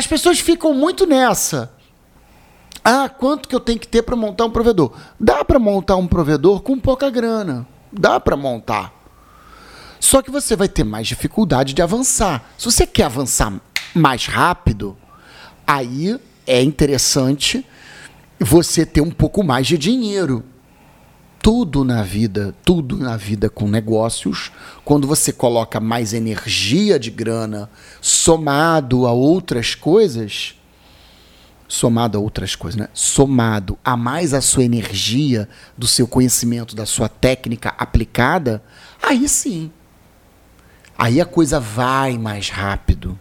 as pessoas ficam muito nessa. Ah, quanto que eu tenho que ter para montar um provedor? Dá para montar um provedor com pouca grana. Dá para montar. Só que você vai ter mais dificuldade de avançar. Se você quer avançar mais rápido, aí é interessante você ter um pouco mais de dinheiro. Tudo na vida, tudo na vida com negócios, quando você coloca mais energia de grana somado a outras coisas, somado a outras coisas, né? Somado a mais a sua energia, do seu conhecimento, da sua técnica aplicada, aí sim. Aí a coisa vai mais rápido.